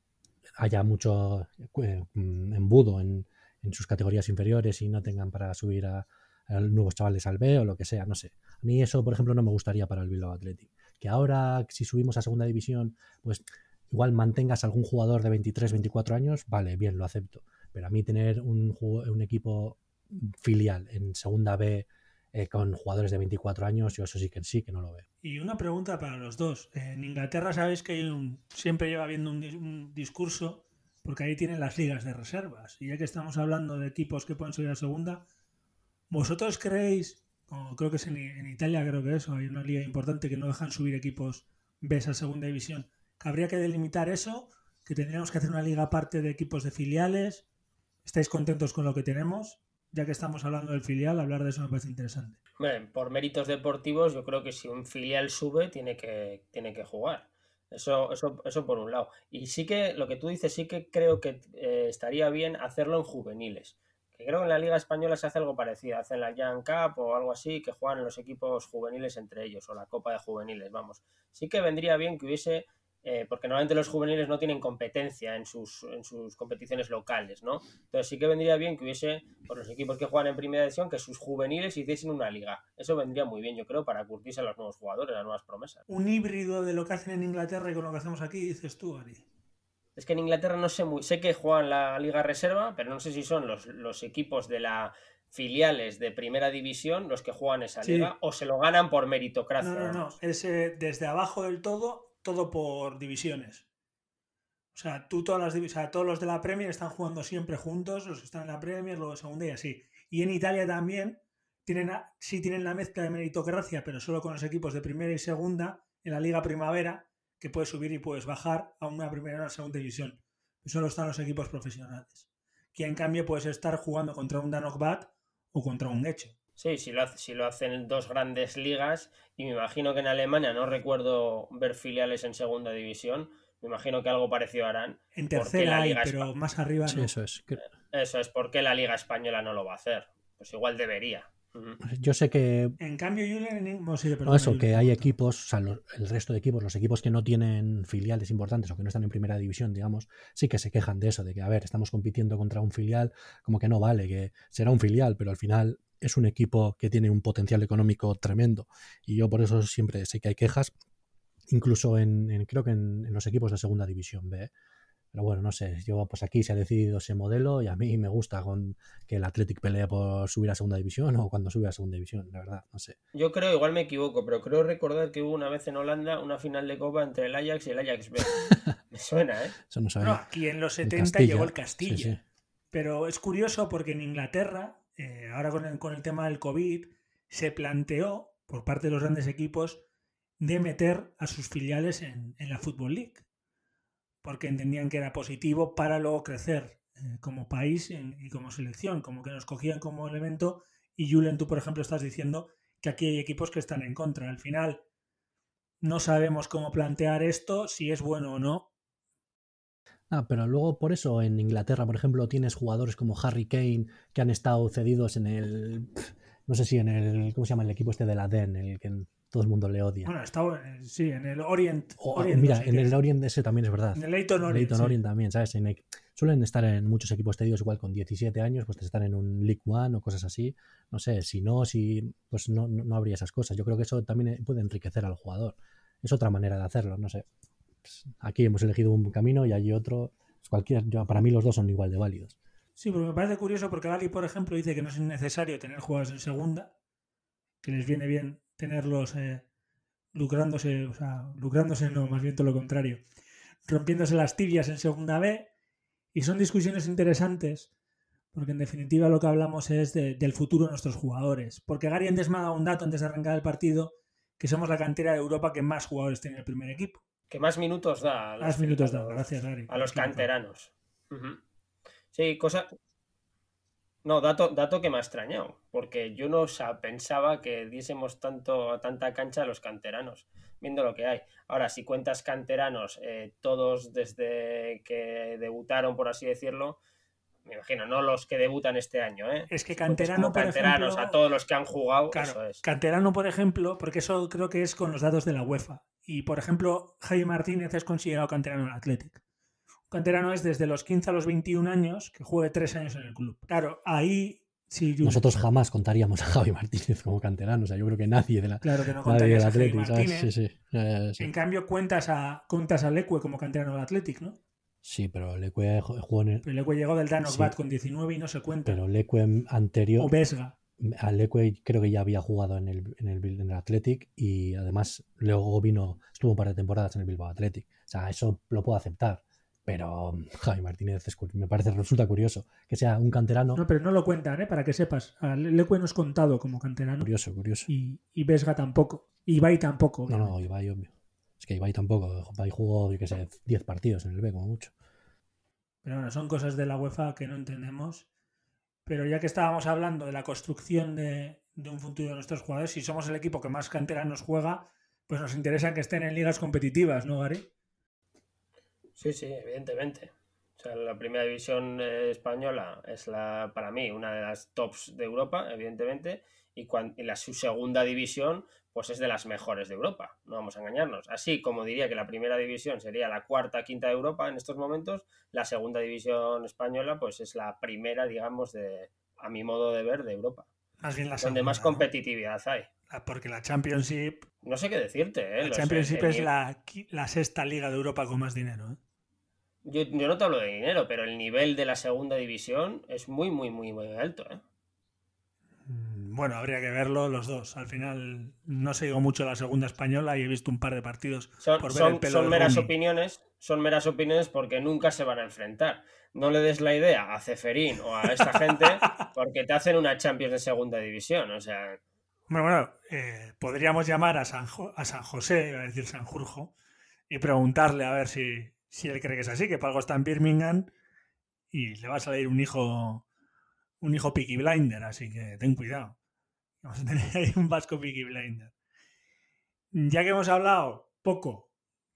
haya mucho eh, embudo en, en, sus categorías inferiores y no tengan para subir a, nuevos chavales al B o lo que sea, no sé. A mí eso, por ejemplo, no me gustaría para el Bilbao Athletic. Que ahora, si subimos a segunda división, pues igual mantengas algún jugador de 23, 24 años, vale, bien, lo acepto. Pero a mí tener un, un equipo filial en segunda B eh, con jugadores de 24 años, yo eso sí que sí que no lo veo. Y una pregunta para los dos. En Inglaterra sabéis que siempre lleva habiendo un, discurso, porque ahí tienen las ligas de reservas. Y ya que estamos hablando de equipos que pueden subir a segunda, ¿vosotros creéis, como creo que es en, Italia, creo que eso, hay una liga importante que no dejan subir equipos B a segunda división, que habría que delimitar eso, que tendríamos que hacer una liga aparte de equipos de filiales? ¿Estáis contentos con lo que tenemos? Ya que estamos hablando del filial, hablar de eso me parece interesante. por méritos deportivos, yo creo que si un filial sube, tiene que, tiene que jugar. Eso, eso, eso por un lado. Y sí que lo que tú dices, sí que creo que eh, estaría bien hacerlo en juveniles. Que creo que en la Liga Española se hace algo parecido. Hacen la Young Cup o algo así, que juegan los equipos juveniles entre ellos, o la Copa de Juveniles, vamos. Sí que vendría bien que hubiese eh, porque normalmente los juveniles no tienen competencia en sus, en sus competiciones locales, ¿no? Entonces sí que vendría bien que hubiese, por los equipos que juegan en primera división, que sus juveniles hiciesen una liga. Eso vendría muy bien, yo creo, para curtirse a los nuevos jugadores, a las nuevas promesas. Un híbrido de lo que hacen en Inglaterra y con lo que hacemos aquí, dices tú, Ari. Es que en Inglaterra no sé muy, sé que juegan la liga reserva, pero no sé si son los, los equipos de la filiales de primera división los que juegan esa liga o se lo ganan por meritocracia. No, no, no, es eh, desde abajo del todo todo por divisiones. O sea, tú todas las o todos los de la Premier están jugando siempre juntos, los que están en la Premier, luego de segunda y así. Y en Italia también tienen sí tienen la mezcla de meritocracia, pero solo con los equipos de primera y segunda en la Liga Primavera, que puedes subir y puedes bajar a una primera o una segunda división. Solo están los equipos profesionales. Que en cambio puedes estar jugando contra un Danokbat o contra un Hecho. Sí, si lo, hace, si lo hacen dos grandes ligas, y me imagino que en Alemania no recuerdo ver filiales en segunda división, me imagino que algo parecido harán. En tercera hay, pero más arriba sí, Eso es. Eso es, porque la Liga Española no lo va a hacer? Pues igual debería. Yo sé que. En cambio, Julian. No, eso, que hay equipos, o sea, el resto de equipos, los equipos que no tienen filiales importantes o que no están en primera división, digamos, sí que se quejan de eso, de que, a ver, estamos compitiendo contra un filial, como que no vale, que será un filial, pero al final es un equipo que tiene un potencial económico tremendo. Y yo por eso siempre sé que hay quejas, incluso en, creo que en, los equipos de segunda división B. Pero bueno, no sé, yo pues aquí se ha decidido ese modelo y a mí me gusta con que el Athletic pelee por subir a segunda división o cuando sube a segunda división, la verdad, no sé. Yo creo, igual me equivoco, pero creo recordar que hubo una vez en Holanda una final de Copa entre el Ajax y el Ajax B. me suena, ¿eh? Eso no, sabía. aquí en los 70 llegó el Castilla. Pero es curioso porque en Inglaterra eh, ahora con el, tema del COVID, se planteó por parte de los grandes equipos de meter a sus filiales en, la Football League, porque entendían que era positivo para luego crecer eh, como país y como selección, como que nos cogían como elemento. Y Julen, tú por ejemplo estás diciendo que aquí hay equipos que están en contra. Al final no sabemos cómo plantear esto, si es bueno o no, Ah, pero luego por eso en Inglaterra, por ejemplo, tienes jugadores como Harry Kane que han estado cedidos en el. No sé si en el. ¿Cómo se llama el equipo este de la DEN? El que todo el mundo le odia. Bueno, estado, sí, en el Orient. mira, en el Orient ese también es verdad. En el Leighton Orient. Leighton Orient también, ¿sabes? suelen estar en muchos equipos cedidos igual con 17 años, pues están en un League One o cosas así. No sé, si no, si pues no, no habría esas cosas. Yo creo que eso también puede enriquecer al jugador. Es otra manera de hacerlo, no sé. Pues, aquí hemos elegido un camino y allí otro. Cualquiera, para mí los dos son igual de válidos. Sí, porque me parece curioso porque Gali, por ejemplo, dice que no es necesario tener jugadores en segunda, que les viene bien tenerlos eh, lucrándose, o sea, lucrándose no, más bien todo lo contrario, rompiéndose las tibias en segunda B, y son discusiones interesantes porque en definitiva lo que hablamos es del futuro de nuestros jugadores. Porque Gary antes me ha dado un dato antes de arrancar el partido, que somos la cantera de Europa que más jugadores tiene el primer equipo. Que más minutos da. más minutos da, gracias. A los canteranos. Sí, cosa, no, dato, dato que me ha extrañado, porque yo no pensaba que diésemos tanto, tanta cancha a los canteranos, viendo lo que hay. Ahora, si cuentas canteranos, eh, todos desde que debutaron, por así decirlo, me imagino, no los que debutan este año, ¿eh? Es que canterano, por canteranos a todos los que han jugado, eso es. Canterano, por ejemplo, porque eso creo que es con los datos de la UEFA. Y, por ejemplo, Jaime Martínez es considerado canterano en el Athletic canterano es desde los 15 a los 21 años que juegue tres años en el club. Claro, ahí sí. Nosotros jamás contaríamos a Javi Martínez como canterano. O sea, yo creo que nadie de la. Claro que no contarías a Javi. Sí, sí, En cambio, cuentas a, cuentas a Leque como canterano del Athletic, ¿no? Sí, pero Leque jugó en el. Pero Leque llegó del Danos Bat con 19 y no se cuenta. Pero Leque anterior. O Vesga. A Leque creo que ya había jugado en el, en el, en el Athletic y además luego vino, estuvo un par de temporadas en el Bilbao Athletic. O sea, eso lo puedo aceptar pero Javi Martínez me parece, resulta curioso que sea un canterano. No, pero no lo cuentan, ¿eh? para que sepas. Leque no es contado como canterano. Curioso, curioso. Y, y Vesga tampoco. Ibai tampoco. No, no, Ibai, obvio. Es que Ibai tampoco. Ibai jugó, yo qué sé, 10 partidos en el B, como mucho. Pero bueno, son cosas de la UEFA que no entendemos. Pero ya que estábamos hablando de la construcción de, un futuro de nuestros jugadores, si somos el equipo que más canteranos juega, pues nos interesa que estén en ligas competitivas, ¿no, Gary? Sí, sí, evidentemente. O sea, la primera división eh, española es la, para mí, una de las tops de Europa, evidentemente, y, la, su segunda división, pues es de las mejores de Europa, no vamos a engañarnos. Así como diría que la primera división sería la cuarta, quinta de Europa en estos momentos, la segunda división española, pues es la primera, digamos, de, a mi modo de ver, de Europa. Más bien la Donde más competitividad hay. Porque la Championship. No sé qué decirte, ¿eh? La Championship es la, la, sexta liga de Europa con más dinero, ¿eh? Yo, no te hablo de dinero, pero el nivel de la segunda división es muy, muy, muy, muy alto. ¿eh? Bueno, habría que verlo los dos. Al final no sigo mucho la segunda española y he visto un par de partidos son, por ver el pelo son meras opiniones, son meras opiniones porque nunca se van a enfrentar. No le des la idea a Ceferín o a esta gente porque te hacen una Champions de segunda división. O sea. Bueno, bueno, eh, podríamos llamar a San, a San José, iba a decir San Jurjo, y preguntarle a ver si, si él cree que es así, que para algo está en Birmingham y le va a salir un hijo un hijo Peaky Blinder, así que ten cuidado. Vamos a tener ahí un vasco Peaky Blinder. Ya que hemos hablado poco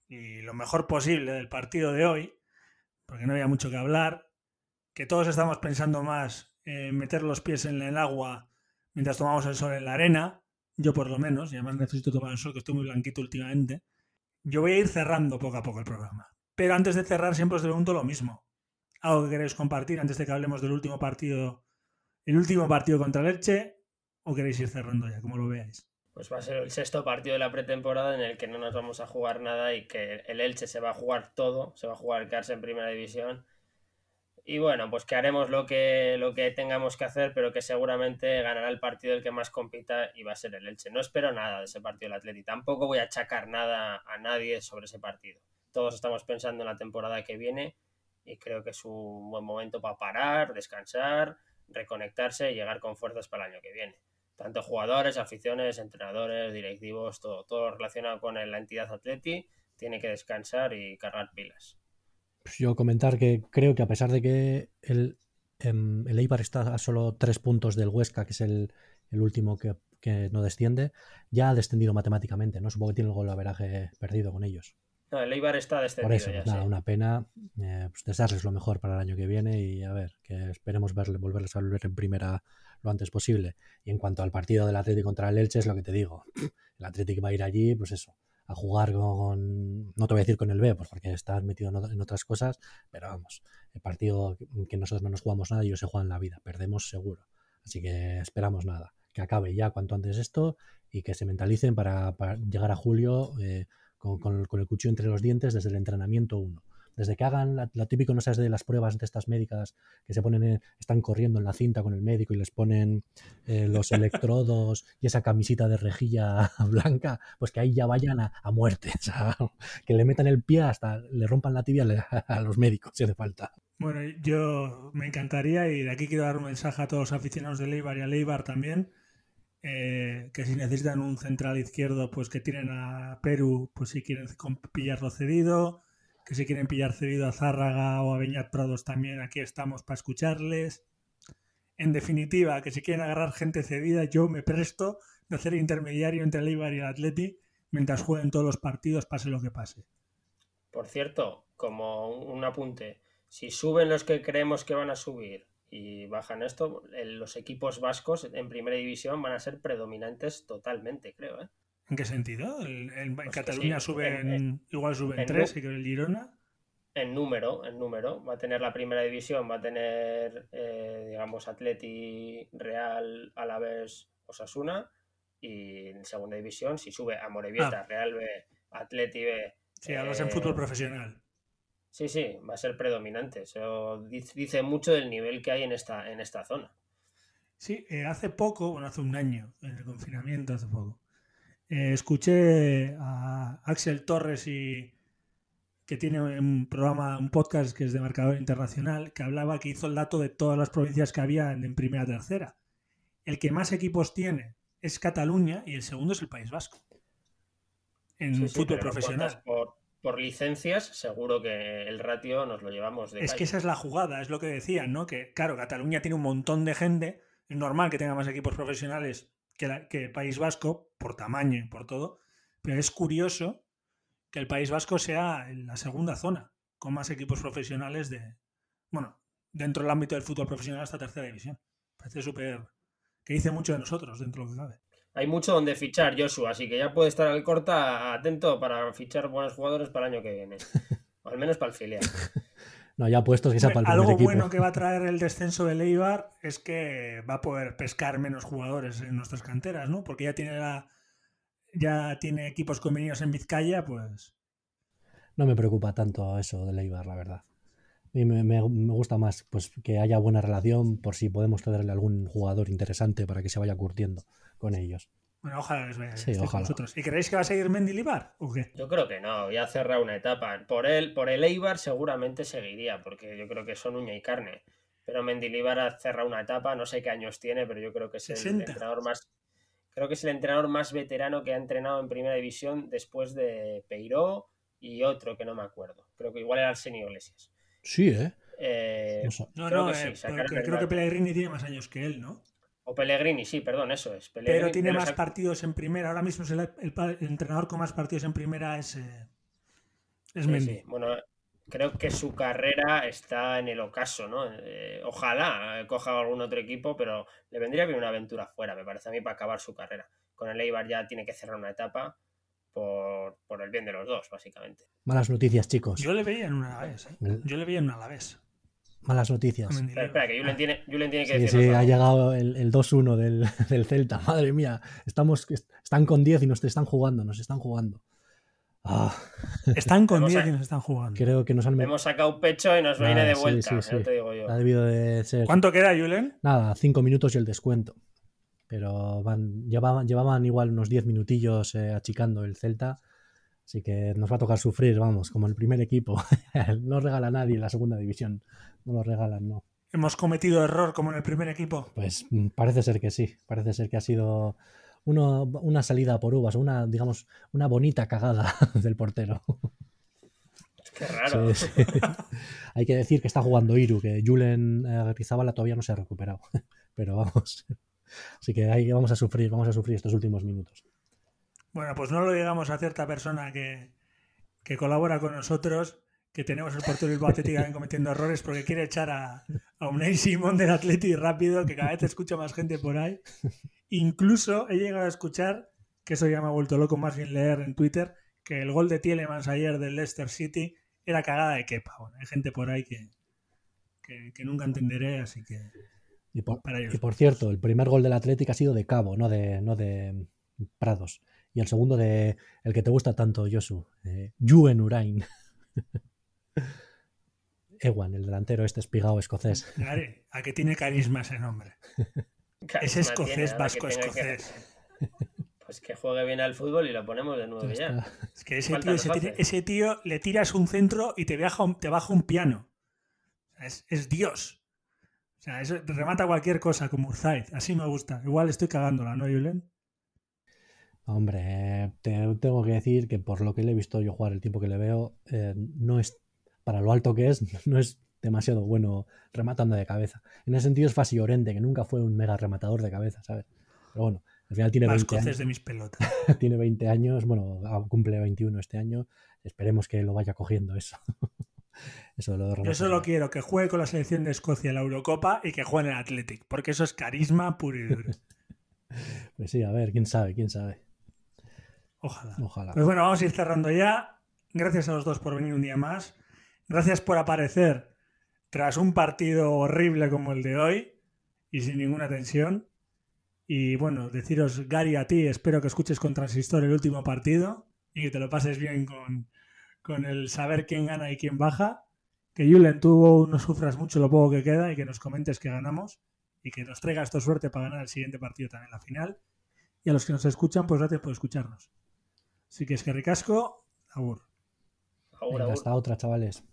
y lo mejor posible del partido de hoy, porque no había mucho que hablar, que todos estamos pensando más en meter los pies en el agua mientras tomamos el sol en la arena, yo por lo menos, y además necesito tomar el sol, que estoy muy blanquito últimamente, yo voy a ir cerrando poco a poco el programa. Pero antes de cerrar, siempre os pregunto lo mismo. ¿Algo que queréis compartir antes de que hablemos del último partido, el último partido contra el Elche? ¿O queréis ir cerrando ya, como lo veáis? Pues va a ser el sexto partido de la pretemporada en el que no nos vamos a jugar nada y que el Elche se va a jugar todo, se va a jugar quedarse en primera división. Y bueno, pues que haremos lo que, lo que tengamos que hacer, pero que seguramente ganará el partido el que más compita y va a ser el Elche. No espero nada de ese partido del Atleti. Tampoco voy a achacar nada a nadie sobre ese partido todos estamos pensando en la temporada que viene y creo que es un buen momento para parar, descansar, reconectarse y llegar con fuerzas para el año que viene. Tanto jugadores, aficiones, entrenadores, directivos, todo, todo relacionado con la entidad Atleti tiene que descansar y cargar pilas. Pues yo comentar que creo que a pesar de que el, em, el Eibar está a solo tres puntos del Huesca, que es el, último que, que, no desciende, ya ha descendido matemáticamente, ¿no? Supongo que tiene el gol averaje perdido con ellos. No, el Eibar está descendido. Por eso, nada, una pena. Eh, pues desearles lo mejor para el año que viene y a ver, que esperemos verle, volverles a volver en primera lo antes posible. Y en cuanto al partido del Atlético contra el Elche, es lo que te digo. El Atlético va a ir allí, pues eso, a jugar con. No te voy a decir con el B, pues porque estás metido en otras cosas, pero vamos, el partido que nosotros no nos jugamos nada, ellos se juegan la vida. Perdemos seguro. Así que esperamos nada. Que acabe ya cuanto antes esto y que se mentalicen para, llegar a julio. Eh, con, el cuchillo entre los dientes desde el entrenamiento 1. Desde que hagan lo típico, no sabes, de las pruebas de estas médicas que se ponen, están corriendo en la cinta con el médico y les ponen eh, los electrodos y esa camisita de rejilla blanca, pues que ahí ya vayan a, muerte, o sea, que le metan el pie hasta le rompan la tibia a los médicos si hace falta. Bueno, yo me encantaría y de aquí quiero dar un mensaje a todos los aficionados de Leibar y a Leibar también, eh, que si necesitan un central izquierdo, pues que tienen a Perú, pues si quieren pillarlo cedido, que si quieren pillar cedido a Zárraga o a Beñat Prados también, aquí estamos para escucharles. En definitiva, que si quieren agarrar gente cedida, yo me presto de hacer intermediario entre el Eibar y el Atleti mientras jueguen todos los partidos, pase lo que pase. Por cierto, como un apunte, si suben los que creemos que van a subir y bajan esto, los equipos vascos en primera división van a ser predominantes totalmente, creo. ¿eh? ¿En qué sentido? en pues Cataluña suben, igual suben tres y que el Girona. En número, en número. Va a tener la primera división, va a tener, eh, digamos, Atleti, Real, Alavés, Osasuna. Y en segunda división, si sube a Morevieta, ah. Real B, Atleti B. Sí, hablas en fútbol profesional. Sí, sí, va a ser predominante. Eso dice mucho del nivel que hay en esta, en esta zona. Sí, eh, hace poco, bueno, hace un año, en el confinamiento, hace poco, eh, escuché a Axel Torres y que tiene un programa, un podcast que es de marcador internacional, que hablaba que hizo el dato de todas las provincias que había en, primera tercera. El que más equipos tiene es Cataluña y el segundo es el País Vasco. En fútbol profesional. Por, por, licencias, seguro que el ratio nos lo llevamos de. Es que esa es la jugada, es lo que decían, ¿no? Que claro, Cataluña tiene un montón de gente, es normal que tenga más equipos profesionales que, el País Vasco, por tamaño y por todo, pero es curioso que el País Vasco sea la segunda zona con más equipos profesionales de, bueno, dentro del ámbito del fútbol profesional hasta tercera división. Parece súper, que dice mucho de nosotros dentro de lo que cabe. Hay mucho donde fichar, Joshua, así que ya puede estar al corta atento para fichar buenos jugadores para el año que viene. o al menos para el filial. No, ya puestos que sea para el Algo equipo. bueno que va a traer el descenso de Leibar es que va a poder pescar menos jugadores en nuestras canteras, ¿no? Porque ya tiene la, ya tiene equipos convenidos en Vizcaya, pues. No me preocupa tanto eso de Leibar, la verdad. Y me, me, gusta más pues que haya buena relación por si podemos tenerle algún jugador interesante para que se vaya curtiendo con ellos. Bueno, ojalá les vaya sí, ojalá. Vosotros. ¿Y creéis que va a seguir Mendilibar o qué? Yo creo que no, ya cerrado una etapa. Por él, por el Eibar seguramente seguiría, porque yo creo que son uña y carne. Pero Mendilibar ha cerrado una etapa, no sé qué años tiene, pero yo creo que es el entrenador más. Creo que es el entrenador más veterano que ha entrenado en primera división después de Peiró y otro que no me acuerdo. Creo que igual era Arsenio Iglesias. Sí, ¿eh? eh no, creo no, que sí, eh, creo que Pellegrini tiene más años que él, ¿no? O Pellegrini, sí, perdón, eso es. pero tiene más partidos en primera. Ahora mismo es el, entrenador con más partidos en primera es, eh, es Mendy. Bueno, creo que su carrera está en el ocaso, ¿no? Eh, ojalá coja algún otro equipo, pero le vendría bien una aventura fuera, me parece a mí, para acabar su carrera. Con el Eibar ya tiene que cerrar una etapa por, el bien de los dos, básicamente. Malas noticias, chicos. Yo le veía en una Alavés, ¿eh? Yo le veía en una Alavés. Malas noticias. Espera, que Julen tiene, Julen tiene que sí, decir. Sí, ha llegado el, el 2-1 del, del, Celta. Madre mía, estamos, están con 10 y nos están jugando, nos están jugando. Ah. Están con 10 y nos están jugando. Creo que nos han Hemos sacado pecho y nos viene de vuelta. Sí, sí, te digo yo. Ha debido de ser. ¿Cuánto queda, Julen? Nada, 5 minutos y el descuento. Pero van, llevaban, llevaban igual unos 10 minutillos eh, achicando el Celta. Así que nos va a tocar sufrir, vamos, como el primer equipo. no regala a nadie en la segunda división. No lo regalan, no. ¿Hemos cometido error como en el primer equipo? Pues mm, parece ser que sí. Parece ser que ha sido una salida por uvas, una, digamos, una bonita cagada del portero. Qué raro. Hay que decir que está jugando Iru, que Julen eh, Rizabala todavía no se ha recuperado. Pero vamos. Así que ahí vamos a sufrir, vamos a sufrir estos últimos minutos. Bueno, pues no lo digamos a cierta persona que, colabora con nosotros, que tenemos el portero del Atlético cometiendo errores porque quiere echar a, a Unai Simón del Atleti rápido, que cada vez escucha más gente por ahí. Incluso he llegado a escuchar, que eso ya me ha vuelto loco más bien leer en Twitter, que el gol de Tielemans ayer del Leicester City era cagada de Kepa. Bueno, hay gente por ahí que, que, nunca entenderé, así que... Y por, y por, cierto, el primer gol del Atlético ha sido de Cabo, no de, no de Prados y el segundo de el que te gusta tanto, Josu, eh, Yuen Urain. Ewan, el delantero este espigado escocés. ¿A qué tiene carisma ese nombre? es escocés, vasco escocés. Pues que juegue bien al fútbol y lo ponemos de nuevo ya. Es que ese tío, le tiras un centro y te baja un, te baja un piano. Es, es Dios. O sea, eso remata cualquier cosa como Urzaiz. Así me gusta. Igual estoy cagándola, ¿no, Julen? Hombre, te, tengo que decir que por lo que le he visto yo jugar el tiempo que le veo, eh, no es, para lo alto que es, no es demasiado bueno rematando de cabeza. En ese sentido es Fasi Llorente, que nunca fue un mega rematador de cabeza, ¿sabes? Pero bueno, al final tiene 20 años. de mis pelotas. tiene 20 años, bueno, cumple 21 este año. Esperemos que lo vaya cogiendo eso. eso lo Yo solo quiero que juegue con la selección de Escocia en la Eurocopa y que juegue en el Athletic, porque eso es carisma puro y duro. pues sí, a ver, quién sabe, quién sabe. Ojalá. Ojalá. Pues bueno, vamos a ir cerrando ya. Gracias a los dos por venir un día más. Gracias por aparecer tras un partido horrible como el de hoy y sin ninguna tensión. Y bueno, deciros, Gary, a ti, espero que escuches con Transistor el último partido y que te lo pases bien con, con el saber quién gana y quién baja. Que Julen, tú no sufras mucho lo poco que queda y que nos comentes que ganamos y que nos traigas tu suerte para ganar el siguiente partido también, la final. Y a los que nos escuchan, pues gracias por escucharnos. Así que es que ricasco, agur. Hasta otra, chavales.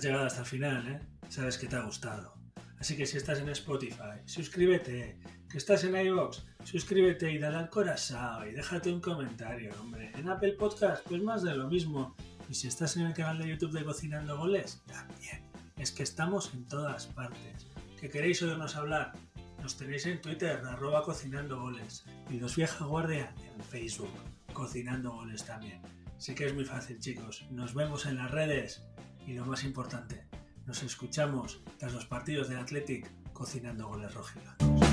Has llegado hasta el final, ¿eh? Sabes que te ha gustado. Así que si estás en Spotify, suscríbete. Que estás en iVoox, suscríbete y dale al corazón y déjate un comentario, hombre. En Apple Podcast, pues más de lo mismo. Y si estás en el canal de YouTube de Cocinando Goles, también. Es que estamos en todas partes. ¿Que queréis oírnos hablar? Nos tenéis en Twitter, arroba cocinando goles. Y los vieja guardia en Facebook, cocinando goles también. Sí que es muy fácil, chicos. Nos vemos en las redes. Y lo más importante, nos escuchamos tras los partidos de Athletic cocinando goles rojos.